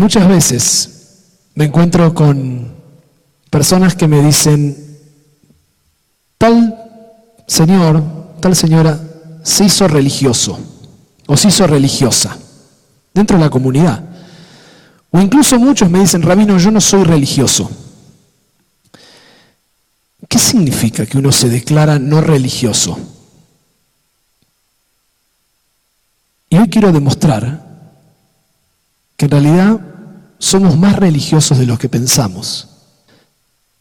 Muchas veces me encuentro con personas que me dicen, tal señor, tal señora se hizo religioso o se hizo religiosa dentro de la comunidad. O incluso muchos me dicen, rabino, yo no soy religioso. ¿Qué significa que uno se declara no religioso? Y hoy quiero demostrar que en realidad somos más religiosos de lo que pensamos.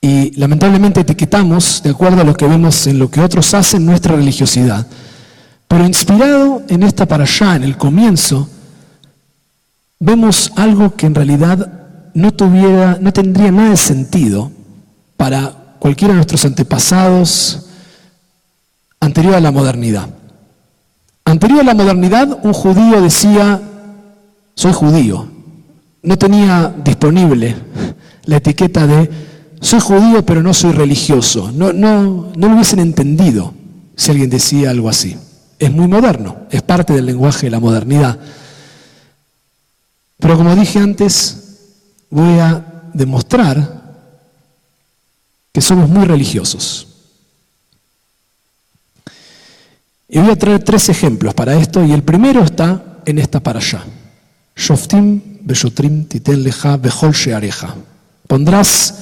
Y lamentablemente etiquetamos, de acuerdo a lo que vemos en lo que otros hacen, nuestra religiosidad. Pero inspirado en esta para allá, en el comienzo, vemos algo que en realidad no, tuviera, no tendría nada de sentido para cualquiera de nuestros antepasados anterior a la modernidad. Anterior a la modernidad, un judío decía, soy judío. No tenía disponible la etiqueta de, soy judío pero no soy religioso. No, no, no lo hubiesen entendido si alguien decía algo así. Es muy moderno, es parte del lenguaje de la modernidad. Pero como dije antes, voy a demostrar que somos muy religiosos. Y voy a traer tres ejemplos para esto, y el primero está en esta para allá. Shoftim beshotrim. Pondrás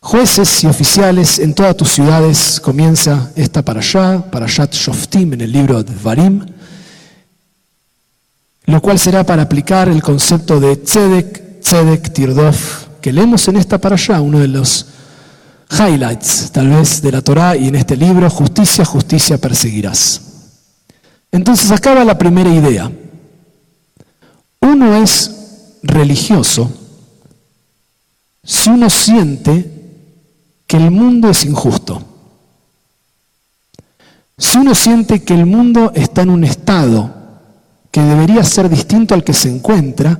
jueces y oficiales en todas tus ciudades. Comienza esta para allá, para allá Shoftim en el libro de Varim lo cual será para aplicar el concepto de tzedek, tzedek, tirdof, que leemos en esta para allá, uno de los highlights tal vez de la Torá y en este libro, justicia, justicia perseguirás. Entonces acaba la primera idea. Uno es religioso si uno siente que el mundo es injusto. Si uno siente que el mundo está en un estado que debería ser distinto al que se encuentra,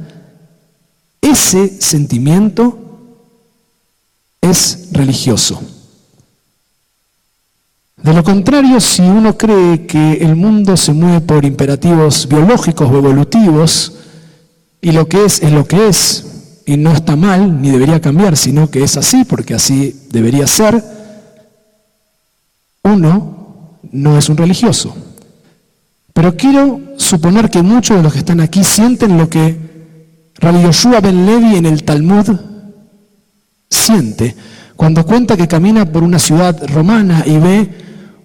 ese sentimiento es religioso. De lo contrario, si uno cree que el mundo se mueve por imperativos biológicos o evolutivos, y lo que es es lo que es, y no está mal, ni debería cambiar, sino que es así, porque así debería ser, uno no es un religioso. Pero quiero suponer que muchos de los que están aquí sienten lo que Rabbi Yoshua Ben Levi en el Talmud siente cuando cuenta que camina por una ciudad romana y ve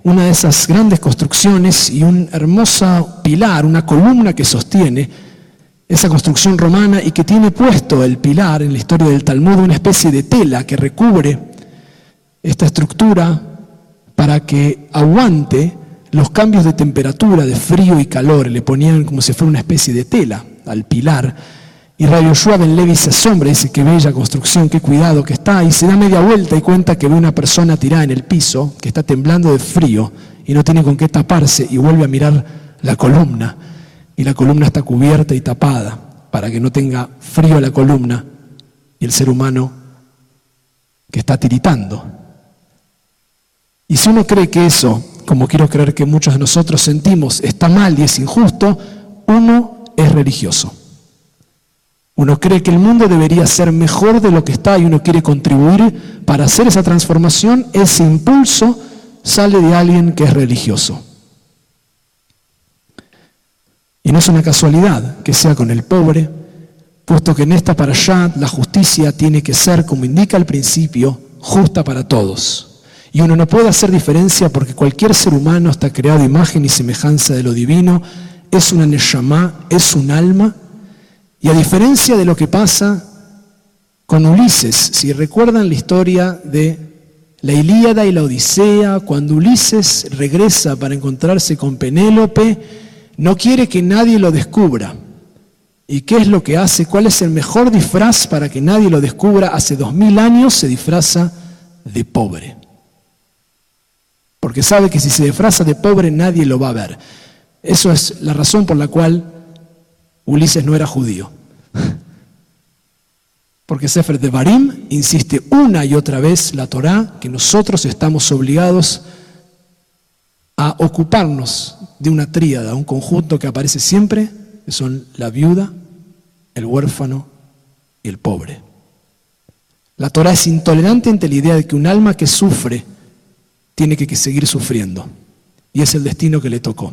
una de esas grandes construcciones y un hermoso pilar, una columna que sostiene esa construcción romana y que tiene puesto el pilar en la historia del Talmud, una especie de tela que recubre esta estructura para que aguante los cambios de temperatura, de frío y calor, le ponían como si fuera una especie de tela al pilar. Y Radio Ben Levi se asombra y dice, qué bella construcción, qué cuidado que está. Y se da media vuelta y cuenta que ve una persona tirada en el piso, que está temblando de frío y no tiene con qué taparse, y vuelve a mirar la columna. Y la columna está cubierta y tapada para que no tenga frío la columna y el ser humano que está tiritando. Y si uno cree que eso como quiero creer que muchos de nosotros sentimos, está mal y es injusto, uno es religioso. Uno cree que el mundo debería ser mejor de lo que está y uno quiere contribuir para hacer esa transformación, ese impulso sale de alguien que es religioso. Y no es una casualidad que sea con el pobre, puesto que en esta para allá la justicia tiene que ser, como indica el principio, justa para todos. Y uno no puede hacer diferencia porque cualquier ser humano está creado imagen y semejanza de lo divino, es una neshama, es un alma. Y a diferencia de lo que pasa con Ulises, si recuerdan la historia de la Ilíada y la Odisea, cuando Ulises regresa para encontrarse con Penélope, no quiere que nadie lo descubra. ¿Y qué es lo que hace? ¿Cuál es el mejor disfraz para que nadie lo descubra? Hace dos mil años se disfraza de pobre porque sabe que si se disfraza de pobre nadie lo va a ver. Eso es la razón por la cual Ulises no era judío. Porque Sefer de Barim insiste una y otra vez la Torá que nosotros estamos obligados a ocuparnos de una tríada, un conjunto que aparece siempre, que son la viuda, el huérfano y el pobre. La Torah es intolerante ante la idea de que un alma que sufre tiene que seguir sufriendo. Y es el destino que le tocó.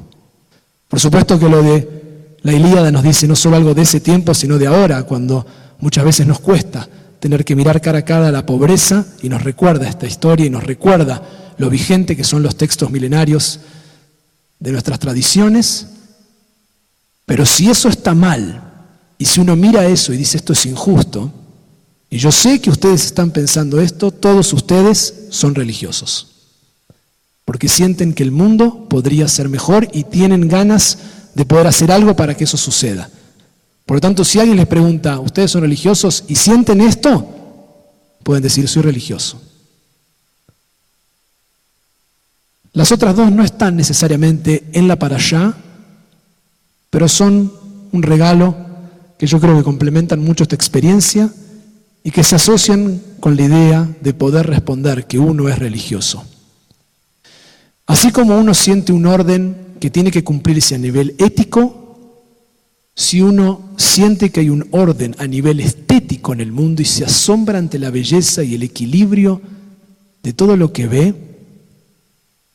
Por supuesto que lo de la Ilíada nos dice no solo algo de ese tiempo, sino de ahora, cuando muchas veces nos cuesta tener que mirar cara a cara la pobreza y nos recuerda esta historia y nos recuerda lo vigente que son los textos milenarios de nuestras tradiciones. Pero si eso está mal, y si uno mira eso y dice esto es injusto, y yo sé que ustedes están pensando esto, todos ustedes son religiosos porque sienten que el mundo podría ser mejor y tienen ganas de poder hacer algo para que eso suceda. Por lo tanto, si alguien les pregunta, ¿ustedes son religiosos y sienten esto? Pueden decir, soy religioso. Las otras dos no están necesariamente en la para allá, pero son un regalo que yo creo que complementan mucho esta experiencia y que se asocian con la idea de poder responder que uno es religioso. Así como uno siente un orden que tiene que cumplirse a nivel ético, si uno siente que hay un orden a nivel estético en el mundo y se asombra ante la belleza y el equilibrio de todo lo que ve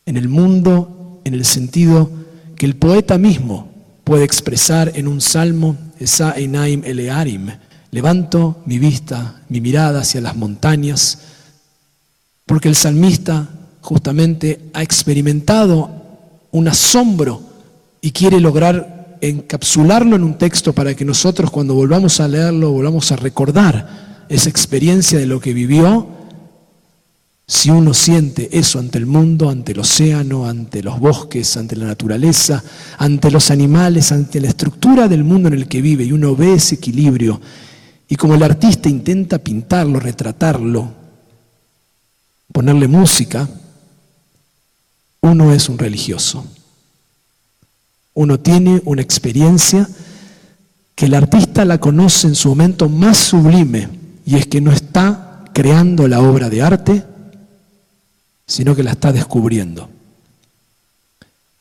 en el mundo, en el sentido que el poeta mismo puede expresar en un salmo, Esa Einaim Elearim, levanto mi vista, mi mirada hacia las montañas, porque el salmista justamente ha experimentado un asombro y quiere lograr encapsularlo en un texto para que nosotros cuando volvamos a leerlo volvamos a recordar esa experiencia de lo que vivió. Si uno siente eso ante el mundo, ante el océano, ante los bosques, ante la naturaleza, ante los animales, ante la estructura del mundo en el que vive, y uno ve ese equilibrio, y como el artista intenta pintarlo, retratarlo, ponerle música, uno es un religioso. Uno tiene una experiencia que el artista la conoce en su momento más sublime y es que no está creando la obra de arte, sino que la está descubriendo.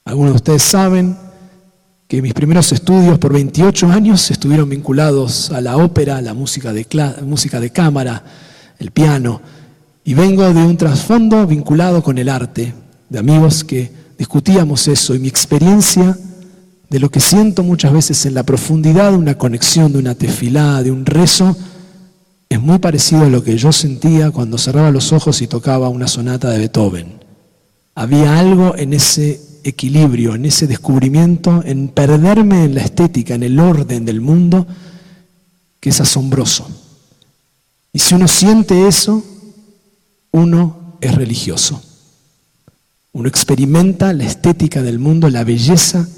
Algunos de ustedes saben que mis primeros estudios por 28 años estuvieron vinculados a la ópera, la música de, música de cámara, el piano, y vengo de un trasfondo vinculado con el arte, de amigos que discutíamos eso y mi experiencia de lo que siento muchas veces en la profundidad de una conexión, de una tefilá, de un rezo, es muy parecido a lo que yo sentía cuando cerraba los ojos y tocaba una sonata de Beethoven. Había algo en ese equilibrio, en ese descubrimiento, en perderme en la estética, en el orden del mundo, que es asombroso. Y si uno siente eso, uno es religioso. Uno experimenta la estética del mundo, la belleza,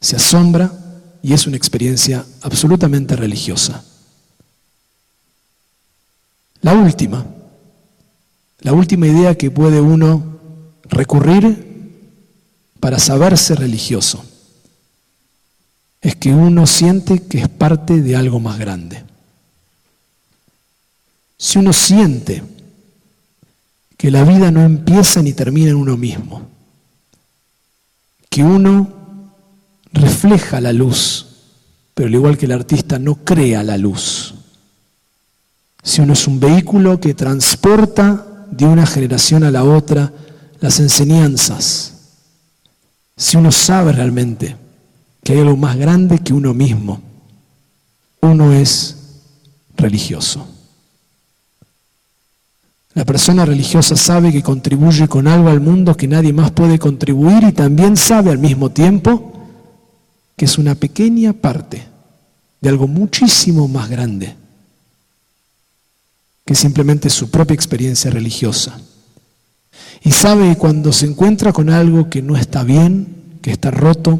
se asombra y es una experiencia absolutamente religiosa. La última, la última idea que puede uno recurrir para saberse religioso es que uno siente que es parte de algo más grande. Si uno siente que la vida no empieza ni termina en uno mismo, que uno refleja la luz, pero al igual que el artista no crea la luz. Si uno es un vehículo que transporta de una generación a la otra las enseñanzas, si uno sabe realmente que hay algo más grande que uno mismo, uno es religioso. La persona religiosa sabe que contribuye con algo al mundo que nadie más puede contribuir y también sabe al mismo tiempo que es una pequeña parte de algo muchísimo más grande que simplemente su propia experiencia religiosa. Y sabe cuando se encuentra con algo que no está bien, que está roto,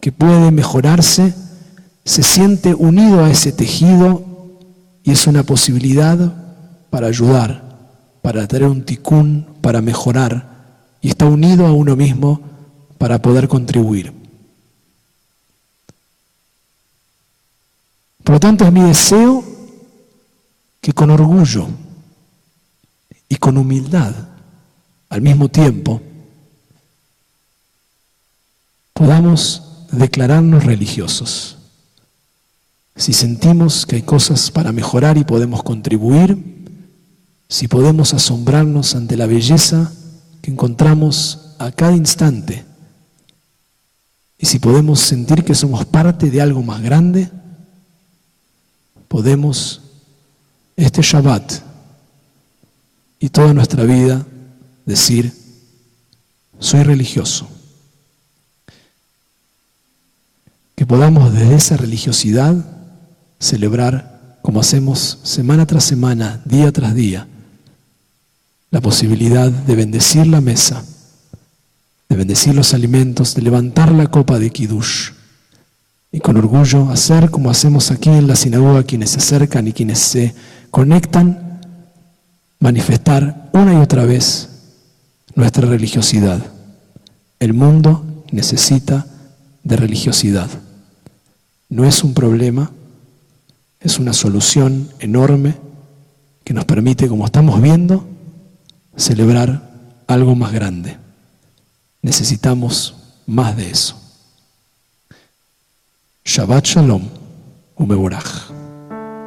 que puede mejorarse, se siente unido a ese tejido y es una posibilidad para ayudar, para tener un ticún, para mejorar, y está unido a uno mismo para poder contribuir. Por lo tanto, es mi deseo que con orgullo y con humildad al mismo tiempo podamos declararnos religiosos, si sentimos que hay cosas para mejorar y podemos contribuir, si podemos asombrarnos ante la belleza que encontramos a cada instante, y si podemos sentir que somos parte de algo más grande, podemos este Shabbat y toda nuestra vida decir, soy religioso. Que podamos desde esa religiosidad celebrar, como hacemos semana tras semana, día tras día, la posibilidad de bendecir la mesa, de bendecir los alimentos, de levantar la copa de Kiddush y con orgullo hacer como hacemos aquí en la sinagoga quienes se acercan y quienes se conectan, manifestar una y otra vez nuestra religiosidad. El mundo necesita de religiosidad. No es un problema, es una solución enorme que nos permite, como estamos viendo, celebrar algo más grande. Necesitamos más de eso. Shabbat Shalom Umeborach.